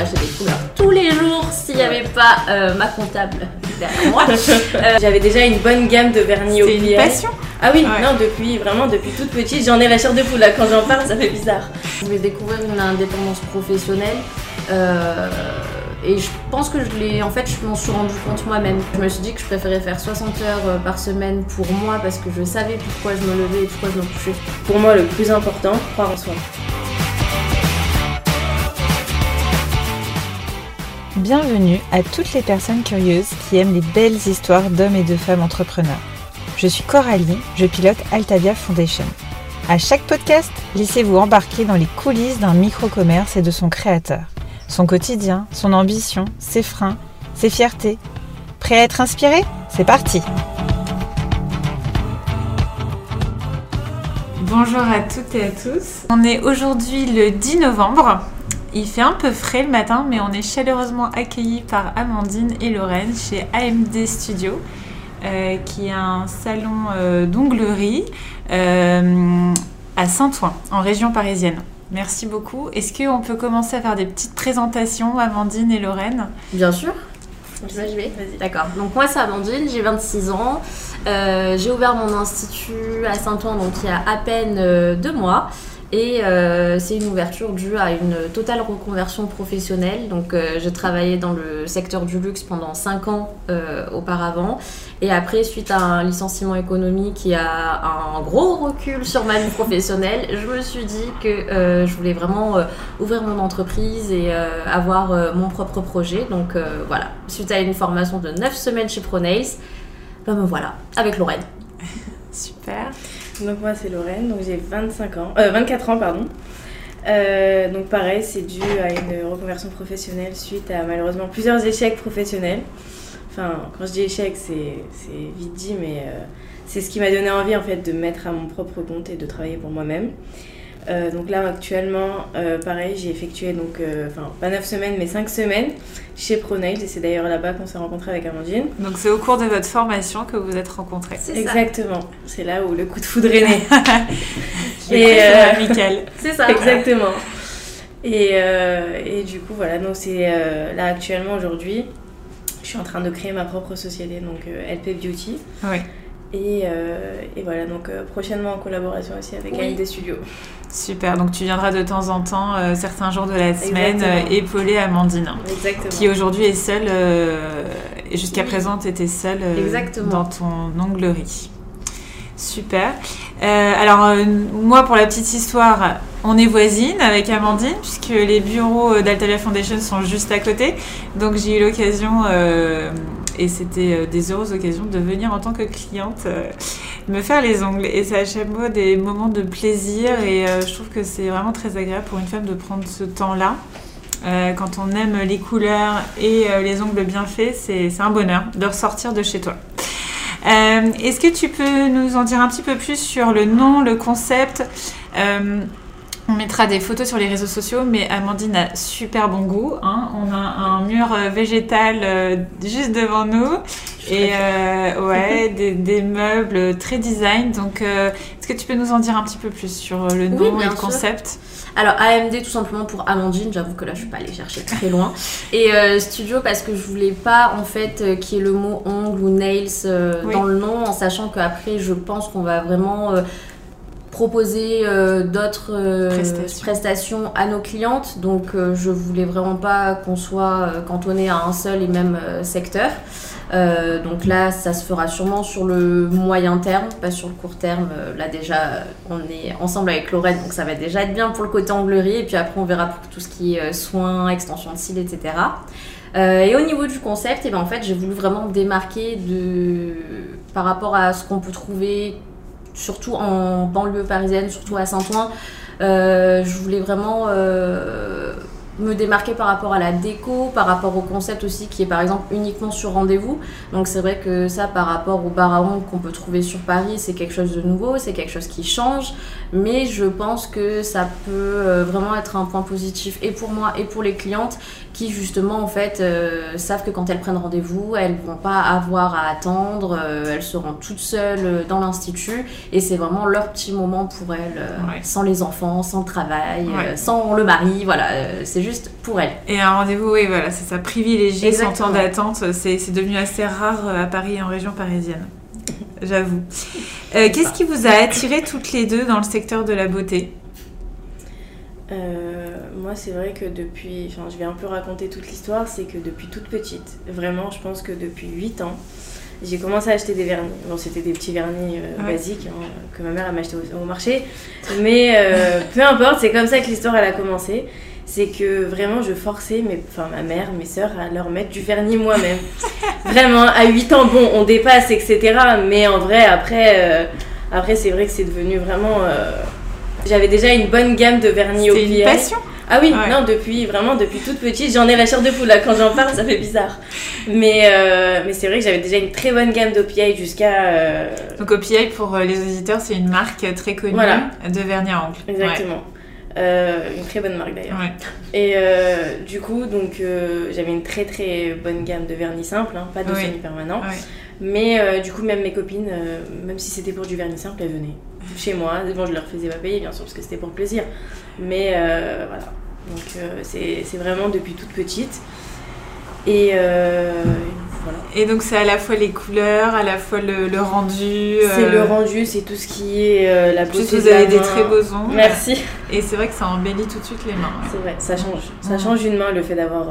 acheter des couleurs tous les jours s'il n'y avait pas euh, ma comptable derrière moi. Euh, J'avais déjà une bonne gamme de vernis au C'est une passion. Ah oui, Ouais. non, depuis, vraiment, depuis toute petite, j'en ai la chair de poule. Là, quand j'en parle, ça fait bizarre. Je voulais découvrir une indépendance professionnelle. euh, et je pense que je l'ai, en fait, je m'en suis rendu compte moi-même. Je me suis dit que je préférais faire 60 heures par semaine pour moi parce que je savais pourquoi je me levais et pourquoi je me couchais. Pour moi, le plus important, croire en soi. Bienvenue à toutes les personnes curieuses qui aiment les belles histoires d'hommes et de femmes entrepreneurs. Je suis Coralie, je pilote Altavia Foundation. À chaque podcast, laissez-vous embarquer dans les coulisses d'un micro-commerce et de son créateur. Son quotidien, son ambition, ses freins, ses fiertés. Prêt à être inspiré? C'est parti Bonjour à toutes et à tous. On est aujourd'hui le 10 novembre. Il fait un peu frais le matin, mais on est chaleureusement accueillis par Amandine et Lorraine chez AMD Studio, euh, qui est un salon euh, d'onglerie euh, à Saint-Ouen, en région parisienne. Merci beaucoup. Est-ce qu'on peut commencer à faire des petites présentations, Amandine et Lorraine? Bien sûr. Je vais. D'accord. Donc moi c'est Amandine, j'ai 26 ans. Euh, j'ai ouvert mon institut à Saint-Ouen donc il y a à peine euh, deux mois. Et euh, c'est une ouverture due à une totale reconversion professionnelle. Donc euh, j'ai travaillé dans le secteur du luxe pendant 5 ans euh, auparavant. Et après, suite à un licenciement économique et à un gros recul sur ma vie professionnelle, je me suis dit que euh, je voulais vraiment euh, ouvrir mon entreprise et euh, avoir mon propre projet. Donc voilà, suite à une formation de 9 semaines chez ProNails, ben me voilà, avec Lorraine. Super. Donc, moi, c'est Lorraine, donc j'ai 25 ans, euh, 24 ans, pardon. Euh, donc, pareil, c'est dû à une reconversion professionnelle suite à malheureusement plusieurs échecs professionnels. Enfin, quand je dis échec, c'est vite dit, mais euh, c'est ce qui m'a donné envie en fait de me mettre à mon propre compte et de travailler pour moi-même. Euh, donc là actuellement, euh, pareil, j'ai effectué donc, euh, enfin pas 9 semaines mais 5 semaines chez ProNails et c'est d'ailleurs là-bas qu'on s'est rencontré avec Amandine. Donc c'est au cours de votre formation que vous êtes rencontrés. C'est ça. Exactement, c'est là où le coup de foudre est né. Et euh, amical. C'est ça. Exactement. Et, euh, et du coup, voilà, donc c'est euh, là actuellement aujourd'hui, je suis en train de créer ma propre société, donc euh, LP Beauty. Oui. Et, euh, et voilà, donc euh, prochainement en collaboration aussi avec Oui. AMD Studio. Super, donc tu viendras de temps en temps, euh, certains jours de la semaine, épauler Amandine, Exactement. qui aujourd'hui est seule, et jusqu'à Oui. présent tu étais seule dans ton onglerie. Super. Alors moi, pour la petite histoire, on est voisines avec Amandine, puisque les bureaux d'Altavia Foundation sont juste à côté. Donc j'ai eu l'occasion, et c'était euh, des heureuses occasions, de venir en tant que cliente euh, me faire les ongles. Et c'est à chaque fois des moments de plaisir, et euh, je trouve que c'est vraiment très agréable pour une femme de prendre ce temps-là. Quand on aime les couleurs et les ongles bien faits, c'est un bonheur de ressortir de chez toi. Est-ce que tu peux nous en dire un petit peu plus sur le nom, le concept? On mettra des photos sur les réseaux sociaux, mais Amandine a super bon goût. hein. On a un mur euh, végétal euh, juste devant nous et euh, ouais, des, des meubles très design. Donc, euh, est-ce que tu peux nous en dire un petit peu plus sur le Oui, nom et le sûr. concept? Alors AMD tout simplement pour Amandine, j'avoue que là je suis pas allée chercher très loin. Et euh, studio parce que je voulais pas en fait euh, qu'il y ait le mot ongle ou nails euh, Oui. dans le nom, en sachant qu'après je pense qu'on va vraiment proposer euh, d'autres euh, Prestations. prestations à nos clientes. Donc euh, je voulais vraiment pas qu'on soit euh, cantonné à un seul et même secteur. Donc là, ça se fera sûrement sur le moyen terme, pas sur le court terme. Là déjà, on est ensemble avec Lorraine, donc ça va déjà être bien pour le côté anglerie. Et puis après, on verra pour tout ce qui est soins, extension de cils, etc. Et au niveau du concept, eh ben, en fait, j'ai voulu vraiment me démarquer de... par rapport à ce qu'on peut trouver, surtout en banlieue parisienne, surtout à Saint-Ouen. Euh, je voulais vraiment euh, me démarquer par rapport à la déco, par rapport au concept aussi qui est par exemple uniquement sur rendez-vous. Donc c'est vrai que ça par rapport au bar à ongles qu'on peut trouver sur Paris, c'est quelque chose de nouveau, c'est quelque chose qui change. Mais je pense que ça peut euh, vraiment être un point positif et pour moi et pour les clientes qui justement en fait euh, savent que quand elles prennent rendez-vous, elles vont pas avoir à attendre, euh, elles seront toutes seules euh, dans l'institut et c'est vraiment leur petit moment pour elles, euh, Ouais. sans les enfants, sans le travail, Ouais. sans le mari, voilà, c'est juste pour elle. Et un rendez-vous, oui, voilà, c'est ça, privilégié, sans temps d'attente. C'est devenu assez rare à Paris et en région parisienne. J'avoue. Qu'est-ce qui vous a attiré toutes les deux dans le secteur de la beauté? Euh, moi, c'est vrai que depuis. Enfin, je vais un peu raconter toute l'histoire. C'est que depuis toute petite, vraiment, je pense que depuis 8 ans, j'ai commencé à acheter des vernis. Bon, c'était des petits vernis euh, Ouais. basiques hein, que ma mère elle m'achetait au, au marché. Mais euh, peu importe, c'est comme ça que l'histoire elle a commencé. C'est que vraiment, je forçais mes, enfin, ma mère, mes sœurs à leur mettre du vernis moi-même. vraiment, à 8 ans, bon, on dépasse, etc. Mais en vrai, après, après c'est vrai que c'est devenu vraiment. J'avais déjà une bonne gamme de vernis au C'est une passion Ah oui, Ouais. non, depuis vraiment depuis toute petite, j'en ai la chair de poule là quand j'en parle, ça fait bizarre. Mais euh, mais c'est vrai que j'avais déjà une très bonne gamme d'OPI jusqu'à euh, Donc OPI, pour euh, les auditeurs, c'est une marque très connue Voilà. de vernis à ongles. exactement. Euh, une très bonne marque d'ailleurs. Ouais. Et euh, du coup, donc euh, j'avais une très très bonne gamme de vernis simple, hein, pas de Oui. semi-permanent. Ouais. Mais du coup, même mes copines, même si c'était pour du vernis simple, elles venaient chez moi. Bon, je leur faisais pas payer bien sûr parce que c'était pour plaisir. Mais euh, voilà. Donc euh, c'est vraiment depuis toute petite. Et euh, voilà. Et donc c'est à la fois les couleurs, à la fois le, le rendu. C'est le rendu, c'est tout ce qui est la beauté vous de avez des très beaux ongles. Merci. Et c'est vrai que ça embellit tout de suite les mains. ouais. C'est vrai, ça change. Ça change une main le fait d'avoir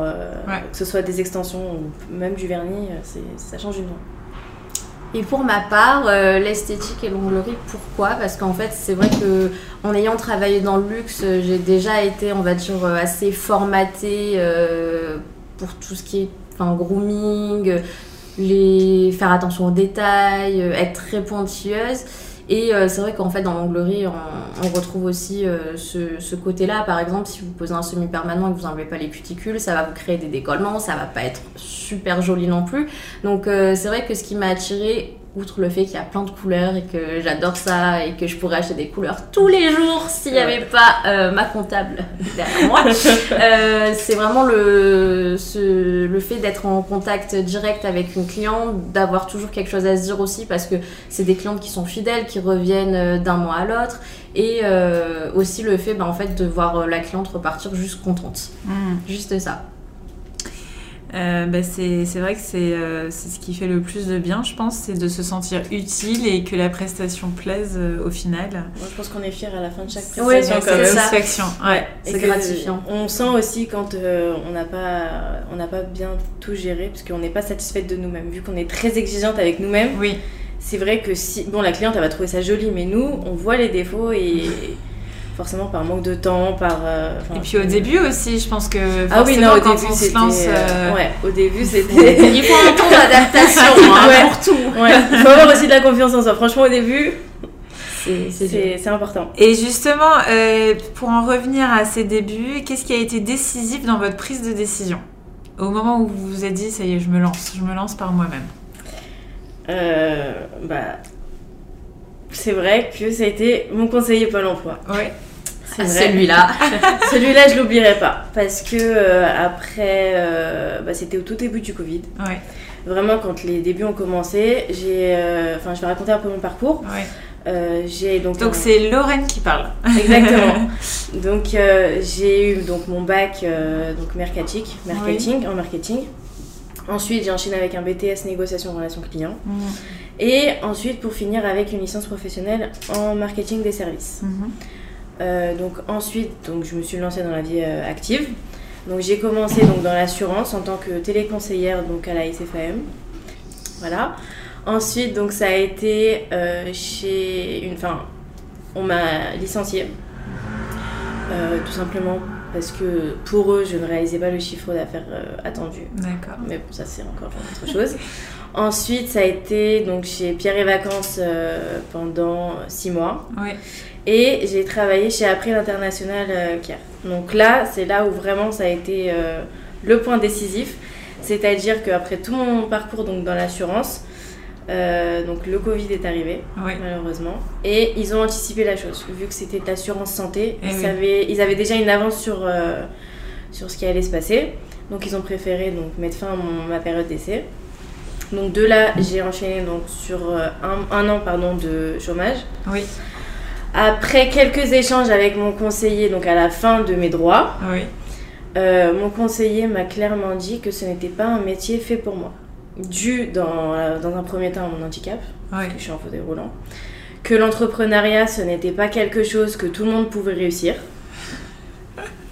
Ouais. que ce soit des extensions ou même du vernis, ça change une main. Et pour ma part, euh, l'esthétique et l'onglerie, pourquoi? Parce qu'en fait, c'est vrai que en ayant travaillé dans le luxe, j'ai déjà été, on va dire, euh, assez formatée euh, pour tout ce qui est enfin, grooming, les... faire attention aux détails, être très pointilleuse. Et euh, c'est vrai qu'en fait, dans l'onglerie, on, retrouve aussi euh, ce, ce côté-là. Par exemple, si vous posez un semi-permanent et que vous n'enlevez pas les cuticules, ça va vous créer des décollements, ça va pas être super joli non plus. Donc euh, c'est vrai que ce qui m'a attiré, outre le fait qu'il y a plein de couleurs et que j'adore ça et que je pourrais acheter des couleurs tous les jours s'il n'y avait pas euh, ma comptable derrière moi, euh, c'est vraiment le, ce- le fait d'être en contact direct avec une cliente, d'avoir toujours quelque chose à se dire aussi parce que c'est des clientes qui sont fidèles, qui reviennent euh, d'un mois à l'autre et euh, aussi le fait bah, en fait, de voir la cliente repartir juste contente. Mm. Juste ça. Euh, bah, c'est c'est vrai que c'est euh, c'est ce qui fait le plus de bien, je pense, c'est de se sentir utile et que la prestation plaise euh, au final. Moi, je pense qu'on est fiers à la fin de chaque Ouais, prestation c'est même. ça. Satisfaction. Ouais. C'est gratifiant. On sent aussi quand euh, on n'a pas, on n'a pas bien tout géré, parce qu'on n'est pas satisfaite de nous-mêmes. Vu qu'on est très exigeante avec nous-mêmes, Oui. c'est vrai que si, bon, la cliente elle va trouver ça joli, mais nous, on voit les défauts et forcément par manque de temps, par. euh, Et puis au début aussi, je pense que Ah oui, non, au quand début on se lance, euh, euh, Ouais, au début c'était. Il faut un temps d'adaptation hein, Ouais. pour tout. ouais, il faut avoir aussi de la confiance en soi. Franchement, au début, C'est important. Et justement, euh, pour en revenir à ces débuts, qu'est-ce qui a été décisif dans votre prise de décision? Au moment où vous vous êtes dit, ça y est, je me lance, je me lance par moi-même. Euh, bah, c'est vrai que ça a été mon conseiller Pôle emploi. Oui. Celui-là. Celui-là, je l'oublierai pas. Parce que euh, après, euh, bah, c'était au tout début du Covid. Ouais. Vraiment, quand les débuts ont commencé, j'ai. euh, Enfin, je vais raconter un peu mon parcours. ouais. J'ai donc. C'est Lorraine qui parle. Exactement. donc, j'ai eu donc mon bac donc mercatique, marketing, en marketing. Ensuite, j'ai enchaîné avec un BTS négociation relations clients. Mhm. Et ensuite, pour finir, avec une licence professionnelle en marketing des services. Mhm. Euh, donc ensuite, donc, je me suis lancée dans la vie euh, active. Donc j'ai commencé donc, dans l'assurance en tant que téléconseillère donc, à la SFAM. Voilà. Ensuite, donc, ça a été euh, chez une... Enfin, on m'a licenciée. Tout simplement parce que pour eux, je ne réalisais pas le chiffre d'affaires attendu. D'accord. Mais bon, ça c'est encore autre chose. Ensuite, ça a été donc chez Pierre et Vacances pendant six mois. Oui. Et j'ai travaillé chez April International euh, Care. Donc là, c'est là où vraiment ça a été euh, le point décisif. C'est-à-dire qu'après tout mon parcours donc, dans l'assurance, euh, donc le Covid est arrivé, Oui. malheureusement. Et ils ont anticipé la chose. Vu que c'était de l'assurance santé, Eh ils, oui. savaient- ils avaient déjà une avance sur, euh, sur ce qui allait se passer. Donc ils ont préféré donc, mettre fin à mon- ma période d'essai. Donc de là, j'ai enchaîné donc, sur euh, un, un an pardon, de chômage. Oui. Après quelques échanges avec mon conseiller, donc à la fin de mes droits, Oui. euh, mon conseiller m'a clairement dit que ce n'était pas un métier fait pour moi. Dû dans, dans un premier temps à mon handicap, parce que je suis en fauteuil roulant. Que l'entrepreneuriat, ce n'était pas quelque chose que tout le monde pouvait réussir.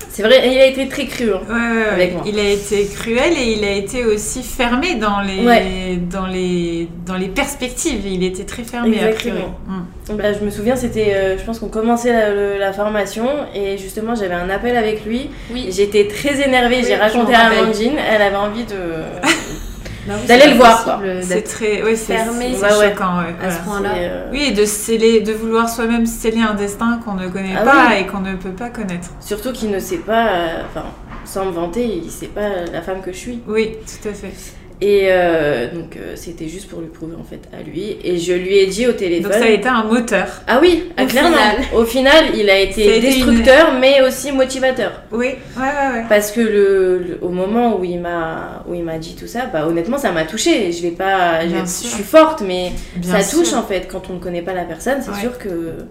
C'est vrai, il a été très cru. hein. Ouais, ouais, ouais. Avec moi. Il a été cruel et il a été aussi fermé dans les, Ouais. dans les, dans les perspectives. Il était très fermé a priori. Exactement. Mm. Bah, je me souviens, c'était, euh, je pense qu'on commençait la, le- la formation et justement j'avais un appel avec lui. Oui. J'étais très énervée, Oui, j'ai raconté à. Amandine, elle avait envie de... Bah oui, D'aller le voir, quoi. C'est très, fermé, c'est ouais, ouais. choquant. ouais, à ce point-là. euh, Oui, et de sceller, de vouloir soi-même sceller un destin qu'on ne connaît Ah pas oui. et qu'on ne peut pas connaître. Surtout qu'il ne sait pas, euh, enfin, sans me vanter, il sait pas la femme que je suis. Oui, tout à fait. Et euh, donc euh, c'était juste pour lui prouver en fait à lui. Et je lui ai dit au téléphone. Donc ça a été un moteur. Ah oui, ah, Au clairement. final. Au final, il a été destructeur, mais aussi motivateur. Oui, ouais, ouais, ouais. Parce que le, le- au moment où il m'a où il m'a dit tout ça, bah honnêtement ça m'a touchée. Je vais pas, je, Bien vais- sûr. je suis forte, mais Bien ça touche sûr. en fait quand on ne connaît pas la personne. C'est Ouais. sûr que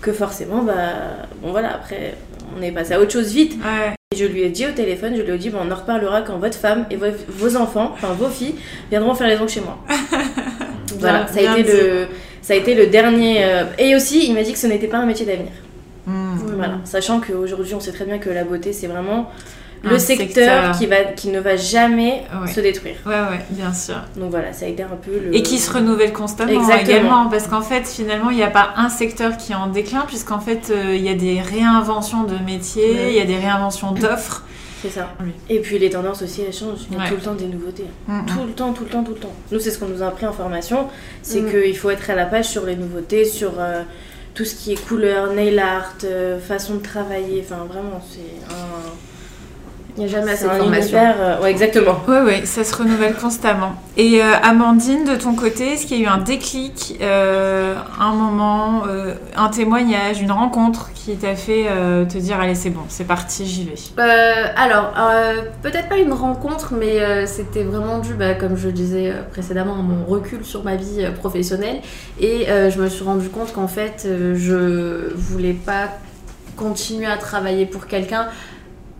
que forcément bah bon voilà après on est passé à autre chose vite. Ouais. Et je lui ai dit au téléphone, je lui ai dit bon, on en reparlera quand votre femme et vos, vos enfants, enfin vos filles viendront faire les ongles chez moi. voilà, Bien- ça a été dit. le ça a été le dernier. euh, Et aussi, il m'a dit que ce n'était pas un métier d'avenir. Mm. Voilà, sachant qu'aujourd'hui, on sait très bien que la beauté, c'est vraiment le secteur, secteur. Qui, va, qui ne va jamais Ouais. se détruire. Ouais, ouais, bien sûr. Donc voilà, ça a été un peu le. Et qui se renouvelle constamment Exactement. également, parce qu'en fait, finalement, il n'y a pas un secteur qui est en déclin, puisqu'en fait, euh, il y a des réinventions de métiers, Ouais. il y a des réinventions d'offres. C'est ça. Oui. Et puis les tendances aussi, elles changent. Il y a Ouais. tout le temps des nouveautés. Mm, Tout le temps, tout le temps, tout le temps. Nous, c'est ce qu'on nous a appris en formation c'est Mm. qu'il faut être à la page sur les nouveautés, sur euh, tout ce qui est couleur, nail art, euh, façon de travailler. Enfin, vraiment, c'est un. Il n'y a jamais assez de un formation. univers, euh, Ouais, exactement. Oui, oui, ça se renouvelle constamment. Et euh, Amandine, de ton côté, est-ce qu'il y a eu un déclic, euh, un moment, euh, un témoignage, une rencontre qui t'a fait euh, te dire allez c'est bon, c'est parti, j'y vais? Euh, alors, euh, peut-être pas une rencontre, mais euh, c'était vraiment dû, bah, comme je disais précédemment, à mon recul sur ma vie euh, professionnelle. Et euh, je me suis rendu compte qu'en fait, euh, je voulais pas continuer à travailler pour quelqu'un.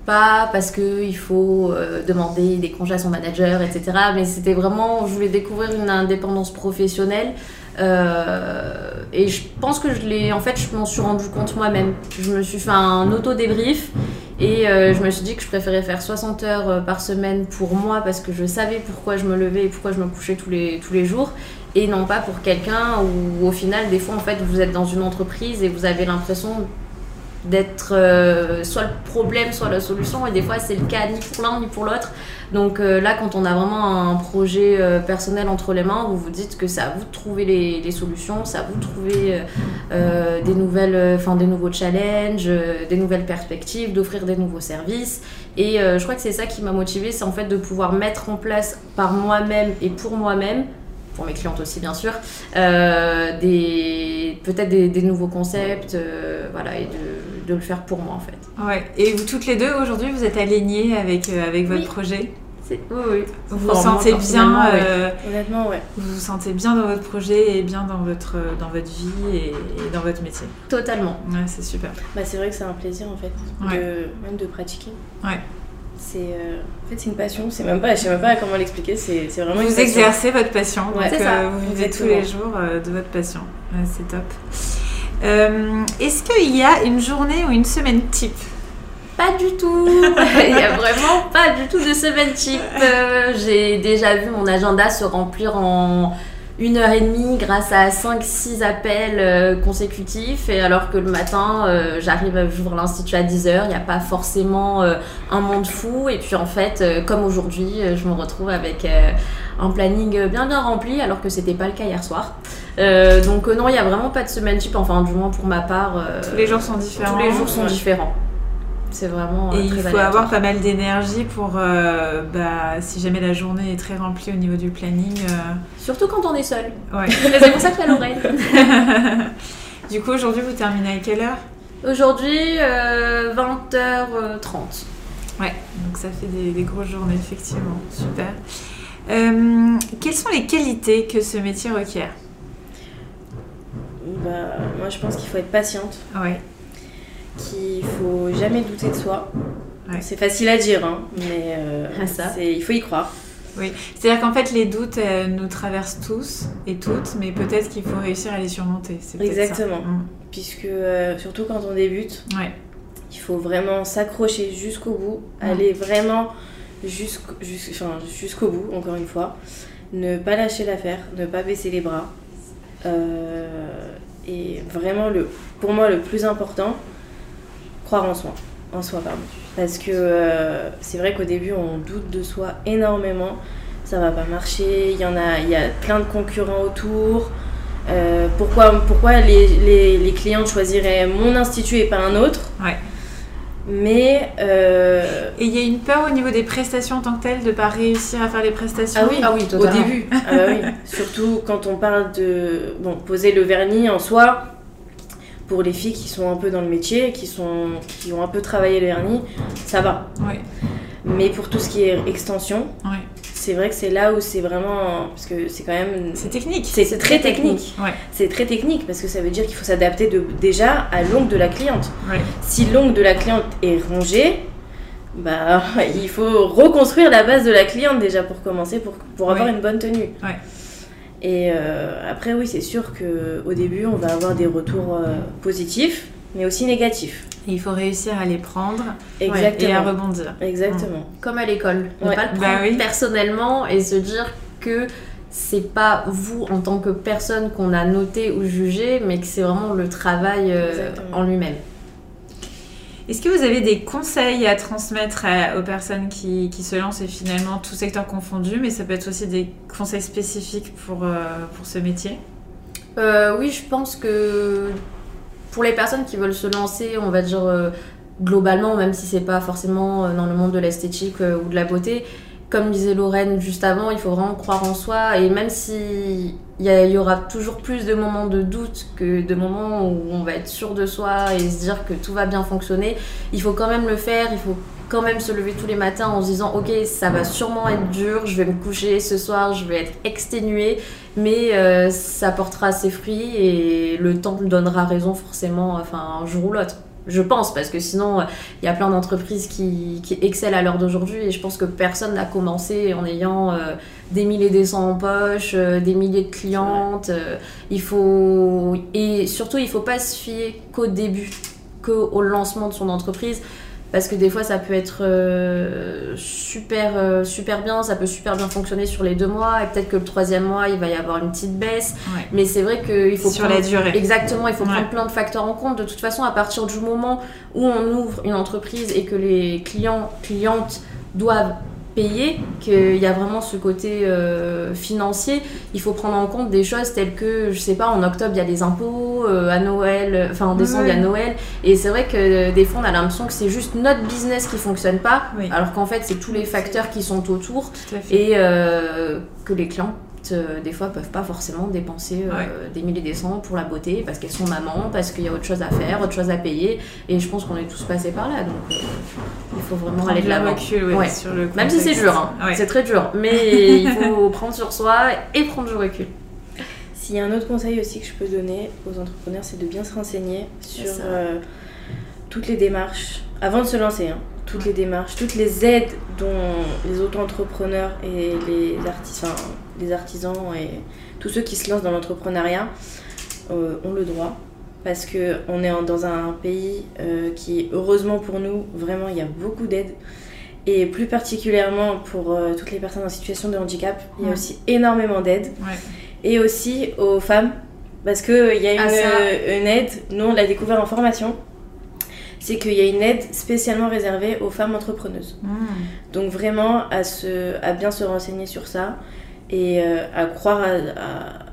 Pas parce qu'il faut euh, demander des congés à son manager, etc. Mais c'était vraiment, je voulais découvrir une indépendance professionnelle. Euh, et je pense que je l'ai, en fait, je m'en suis rendu compte moi-même. Je me suis fait un auto-débrief et euh, je me suis dit que je préférais faire 60 heures par semaine pour moi parce que je savais pourquoi je me levais et pourquoi je me couchais tous les, tous les jours. Et non pas pour quelqu'un où au final, des fois, en fait, vous êtes dans une entreprise et vous avez l'impression d'être euh, soit le problème, soit la solution. Et des fois, c'est le cas ni pour l'un ni pour l'autre. Donc euh, là, quand on a vraiment un projet euh, personnel entre les mains, vous vous dites que c'est à vous de trouver les, solutions, c'est à vous de trouver des, nouvelles, des nouveaux challenges, des nouvelles perspectives, d'offrir des nouveaux services. Et je crois que c'est ça qui m'a motivée, c'est en fait de pouvoir mettre en place par moi-même et pour moi-même pour mes clientes aussi bien sûr, des peut-être des, des nouveaux concepts, voilà, et de, de le faire pour moi en fait. Ouais. Et vous toutes les deux aujourd'hui, vous êtes alignées avec, euh, avec votre Oui. projet Oui, oui. Vous vous sentez bien, oui. euh, Honnêtement, ouais. vous vous sentez bien dans votre projet et bien dans votre, dans votre vie et, et dans votre métier. Totalement. Ouais, c'est super. Bah, c'est vrai que c'est un plaisir en fait, Ouais. de, même de pratiquer. Ouais. C'est euh, en fait c'est une passion. C'est même pas, je sais même pas comment l'expliquer. C'est c'est vraiment une Vous exercez votre passion, Ouais, donc c'est ça, euh, vous vivez tous les jours euh, de votre passion. Ouais, c'est top. Euh, Est-ce qu'il y a une journée ou une semaine type Pas du tout. Il y a vraiment pas du tout de semaine type. Euh, J'ai déjà vu mon agenda se remplir en une heure et demie grâce à 5-6 appels euh, consécutifs. Et alors que le matin, euh, j'arrive, j'ouvre l'institut à 10h, il n'y a pas forcément un monde fou. Et puis en fait, comme aujourd'hui, je me retrouve avec un planning bien bien rempli alors que c'était pas le cas hier soir. Euh, donc euh, non, il n'y a vraiment pas de semaine type, enfin du moins pour ma part. euh, Tous les jours sont différents. tous les jours sont Ouais. différents. C'est vraiment Et il faut aléatoire. avoir pas mal d'énergie pour, euh, bah, si jamais la journée est très remplie au niveau du planning. euh, Surtout quand on est seul. ouais. C'est pour ça qu'il y a Lorraine. du coup, aujourd'hui, vous terminez à quelle heure? Aujourd'hui, euh, 20h30. Ouais, donc ça fait des, des grosses journées, effectivement. Super. Quelles sont les qualités que ce métier requiert? Bah, moi je pense qu'il faut être patiente, Ouais. qu'il faut jamais douter de soi Ouais. C'est facile à dire, hein, mais euh, Ah, ça. il faut y croire. Oui, c'est-à-dire qu'en fait, les doutes euh, nous traversent tous et toutes, mais peut-être qu'il faut réussir à les surmonter. ça. Exactement. Mm. Puisque, euh, surtout quand on débute, Ouais. il faut vraiment s'accrocher jusqu'au bout, Mm. aller vraiment jusqu'au jusqu'- enfin, jusqu'au bout, encore une fois. Ne pas lâcher l'affaire, ne pas baisser les bras. Euh, et vraiment, le, pour moi, le plus important, croire en soi. En soi, pardon. Parce que euh, c'est vrai qu'au début, on doute de soi énormément. Ça va pas marcher, il y en a, il y a plein de concurrents autour. Euh, pourquoi pourquoi les, les, clients choisiraient mon institut et pas un autre? Mais euh, Et il y a une peur au niveau des prestations en tant que telles de pas réussir à faire les prestations. ah oui, Ah oui, au début. Ah bah oui. Surtout quand on parle de bon poser le vernis en soi. Pour les filles qui sont un peu dans le métier, qui sont qui ont un peu travaillé le vernis, ça va. Ouais. Mais pour tout ce qui est extension, Ouais. C'est vrai que c'est là où c'est vraiment parce que c'est quand même C'est technique. c'est très technique. Ouais. C'est très technique parce que ça veut dire qu'il faut s'adapter de, déjà à l'ongle de la cliente. Ouais. Si l'ongle de la cliente est rongée, bah, il faut reconstruire la base de la cliente déjà pour commencer, pour, pour avoir Ouais. une bonne tenue. Et euh, après, oui, c'est sûr qu'au début, on va avoir des retours euh, positifs, mais aussi négatifs. Et il faut réussir à les prendre et à rebondir. Exactement. Comme à l'école. Ne Ouais. pas le Bah prendre oui. personnellement et se dire que c'est pas vous en tant que personne qu'on a noté ou jugé, mais que c'est vraiment le travail euh, en lui-même. Est-ce que vous avez des conseils à transmettre à- aux personnes qui, qui se lancent et finalement tout secteur confondu, mais ça peut être aussi des conseils spécifiques pour, euh, pour ce métier? Euh, oui, je pense que pour les personnes qui veulent se lancer, on va dire euh, globalement, même si c'est pas forcément euh, dans le monde de l'esthétique euh, ou de la beauté, comme disait Lorraine juste avant, il faut vraiment croire en soi. Et même si il y, y aura toujours plus de moments de doute que de moments où on va être sûr de soi et se dire que tout va bien fonctionner, il faut quand même le faire, il faut quand même se lever tous les matins en se disant ok ça va sûrement être dur, je vais me coucher ce soir, je vais être exténuée, mais euh, ça portera ses fruits et le temps me donnera raison forcément, enfin un jour ou l'autre. Je pense, parce que sinon, euh, il y a plein d'entreprises qui, qui excellent à l'heure d'aujourd'hui et je pense que personne n'a commencé en ayant euh, des milliers des cents en poche, euh, des milliers de clientes. euh, il faut... Et surtout, il faut pas se fier qu'au début, qu'au lancement de son entreprise. Parce que des fois, ça peut être euh, super, euh, super bien, ça peut super bien fonctionner sur les deux mois, et peut-être que le troisième mois, il va y avoir une petite baisse. Ouais. Mais c'est vrai qu'il faut Sur prendre- la durée. Exactement, il faut Ouais. prendre plein de facteurs en compte. De toute façon, à partir du moment où on ouvre une entreprise et que les clients, clientes doivent payer, qu'il y a vraiment ce côté euh, financier, il faut prendre en compte des choses telles que, je sais pas, en octobre il y a les impôts, euh, à Noël, euh, enfin en décembre il y a. Noël, et c'est vrai que des fois on a l'impression que c'est juste notre business qui fonctionne pas, Oui. alors qu'en fait c'est tous les facteurs qui sont autour et euh, que les clientes euh, des fois peuvent pas forcément dépenser euh, Ouais. des milliers des cents pour la beauté parce qu'elles sont mamans, parce qu'il y a autre chose à faire, autre chose à payer et je pense qu'on est tous passés par là donc euh, il faut vraiment Prendre aller de l'avant. recul ouais, Ouais. sur le Même si c'est dur, hein. Ouais. c'est très dur, mais il faut prendre sur soi et prendre du recul. S'il y a un autre conseil aussi que je peux donner aux entrepreneurs, c'est de bien se renseigner sur euh, toutes les démarches, avant de se lancer, hein, toutes les démarches, toutes les aides dont les auto-entrepreneurs et les, artis- enfin, les artisans et tous ceux qui se lancent dans l'entrepreneuriat euh, ont le droit. Parce qu'on est dans un pays euh, qui, heureusement pour nous, vraiment, il y a beaucoup d'aides. Et plus particulièrement pour euh, toutes les personnes en situation de handicap, il y a aussi énormément d'aides Ouais. et aussi aux femmes parce qu'il y a une, Ah, une aide, nous on l'a découvert en formation, c'est qu'il y a une aide spécialement réservée aux femmes entrepreneuses. Mmh. Donc vraiment à, se, à bien se renseigner sur ça et euh, à croire à, à-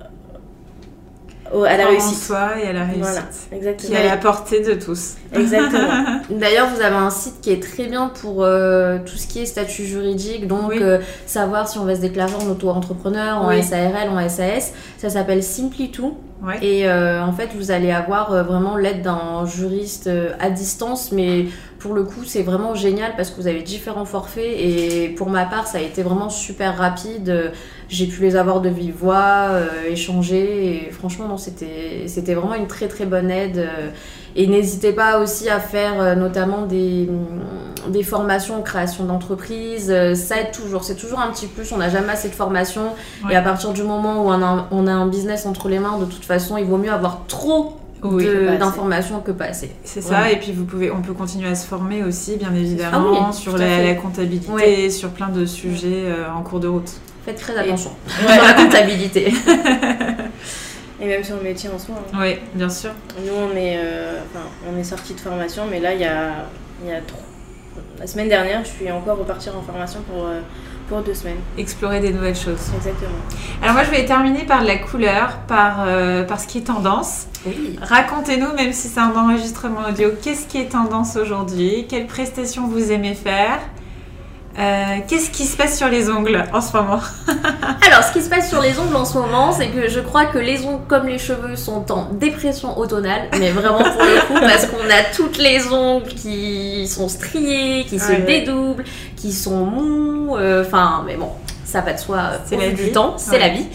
au- à la en réussite. soi et à la réussite. Voilà, Qui est à la portée de tous. Exactement. D'ailleurs, vous avez un site qui est très bien pour euh, tout ce qui est statut juridique, donc Oui. euh, savoir si on va se déclarer en auto-entrepreneur, en Oui. SARL, en SAS. Ça s'appelle Simply2. Ouais. Et euh, en fait, vous allez avoir vraiment l'aide d'un juriste à distance, mais pour le coup, c'est vraiment génial parce que vous avez différents forfaits. Et pour ma part, ça a été vraiment super rapide. J'ai pu les avoir de vive voix, euh, échanger. Et franchement, non, c'était c'était vraiment une très très bonne aide. Et n'hésitez pas aussi à faire euh, notamment des, des formations en création d'entreprise. Euh, ça aide toujours. C'est toujours un petit plus. On n'a jamais assez de formations. Ouais. Et à partir du moment où on a, on a un business entre les mains, de toute façon, il vaut mieux avoir trop Oui, d'informations que pas assez. C'est ça, et puis vous pouvez, on peut continuer à se former aussi, bien évidemment, Ah oui, sur la, comptabilité, Ouais. sur plein de sujets euh, en cours de route. Faites très attention Ouais. sur la comptabilité. Et même sur le métier en soi. hein. Oui, bien sûr. Nous, on est, euh, enfin, on est sorti de formation, mais là, il y a, il y a trop- La semaine dernière, je suis encore repartir en formation pour, euh, pour deux semaines. Explorer des nouvelles choses. Exactement. Alors moi, je vais terminer par la couleur, par, euh, par ce qui est tendance. Oui. Racontez-nous, même si c'est un enregistrement audio, qu'est-ce qui est tendance aujourd'hui? Quelles prestations vous aimez faire? Euh, Qu'est-ce qui se passe sur les ongles en ce moment Alors, ce qui se passe sur les ongles en ce moment, c'est que je crois que les ongles, comme les cheveux, sont en dépression automnale, mais vraiment pour le coup, parce qu'on a toutes les ongles qui sont striées, qui se Ouais, dédoublent, qui sont mous, euh, enfin, mais bon, ça va de soi euh, C'est au la vie. du temps, c'est Ouais. la vie.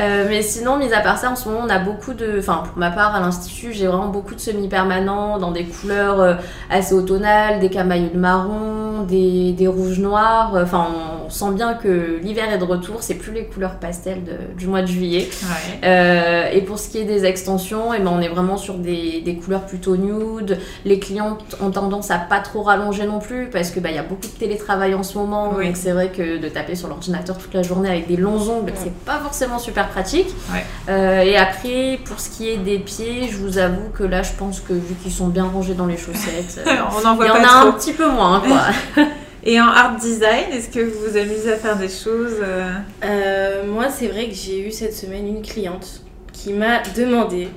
Euh, mais sinon, mis à part ça, en ce moment, on a beaucoup de. Enfin, pour ma part, à l'Institut, j'ai vraiment beaucoup de semi-permanents dans des couleurs assez automnales, des camailleux de marron, des, rouges noirs. Enfin, on sent bien que l'hiver est de retour, c'est plus les couleurs pastel de- du mois de juillet. Ouais. Euh, et pour ce qui est des extensions, eh ben, on est vraiment sur des, des couleurs plutôt nude. Les clients ont tendance à pas trop rallonger non plus parce que bah, il y a beaucoup de télétravail en ce moment. Oui. Donc c'est vrai que de taper sur l'ordinateur toute la journée avec des longs ongles, Ouais. c'est pas forcément super pratique. Ouais. Euh, et après, pour ce qui est des pieds, je vous avoue que là, je pense que vu qu'ils sont bien rangés dans les chaussettes, euh, On voit en a trop. un petit peu moins. Quoi. Et en art design, est-ce que vous vous amusez à faire des choses euh, Euh, moi, c'est vrai que j'ai eu cette semaine une cliente qui m'a demandé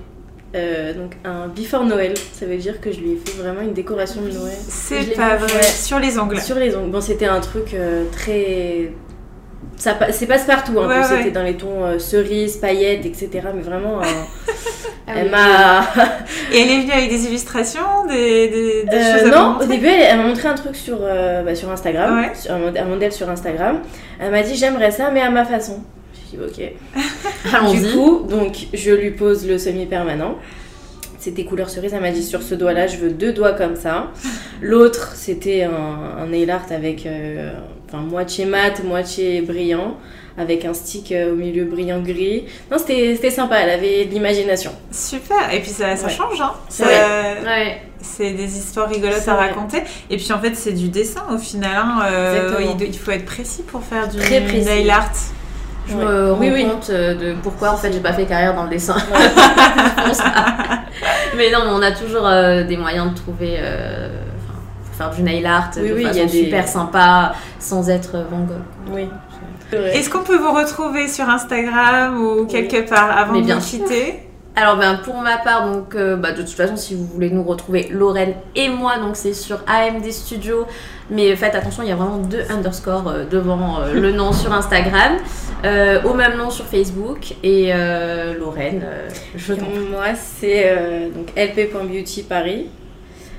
euh, donc un before Noël. Ça veut dire que je lui ai fait vraiment une décoration de Noël. C'est pas vrai. ouais. Sur les ongles. Sur les ongles. Bon, c'était un truc euh, très. Ça, c'est passe-partout, un Ouais. C'était dans les tons euh, cerises, paillettes, etc. Mais vraiment, Ah elle m'a. Et elle est venue avec des illustrations, des, des, des Euh, choses à non, au début, elle, elle m'a montré un truc sur, euh, bah, sur Instagram, Ouais. sur un, mod- un modèle sur Instagram. Elle m'a dit j'aimerais ça, mais à ma façon. J'ai dit ok. Du Allons-y. coup, donc je lui pose le semi-permanent. C'était couleur cerise. Elle m'a dit sur ce doigt-là, je veux deux doigts comme ça. L'autre, c'était un, un nail art avec euh, enfin, moitié mat, moitié brillant, avec un stick euh, au milieu brillant gris. Non, c'était c'était sympa. Elle avait de l'imagination. Super. Et puis ça, ça Ouais. change, hein. C'est Ça- Ouais. C'est des histoires rigolotes C'est à vrai. raconter. Et puis en fait, c'est du dessin au final. hein. Euh, Exactement. il, il faut être précis pour faire du Très précis. nail art. Je Ouais. me rends Oui, oui. compte euh, de pourquoi en fait j'ai pas fait carrière dans le dessin. Mais non, mais on a toujours euh, des moyens de trouver, euh, faire du nail art Oui, de oui, il y a des- super sympa, sans être Van Gogh. Oui. Est-ce qu'on peut vous retrouver sur Instagram ou quelque part avant Mais de bien nous sûr. quitter? Alors ben pour ma part, donc euh, bah, de toute façon si vous voulez nous retrouver Lorraine et moi, donc c'est sur AMD Studio. Mais faites attention, il y a vraiment deux underscores euh, devant euh, le nom sur Instagram, euh, au même nom sur Facebook et euh, Lorraine, euh, je t'en prie. Moi, c'est euh, donc lp.beauty Paris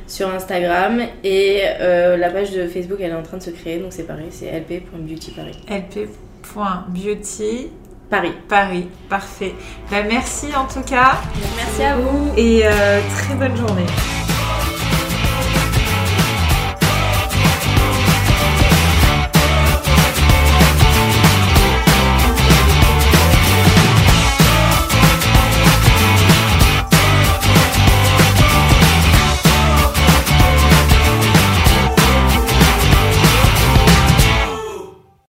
sur Instagram et euh, la page de Facebook elle est en train de se créer donc c'est pareil, c'est lp.beauty Paris. lp.beauty Paris. Paris. Parfait. Bah, merci en tout cas Merci à vous. et euh, très bonne journée.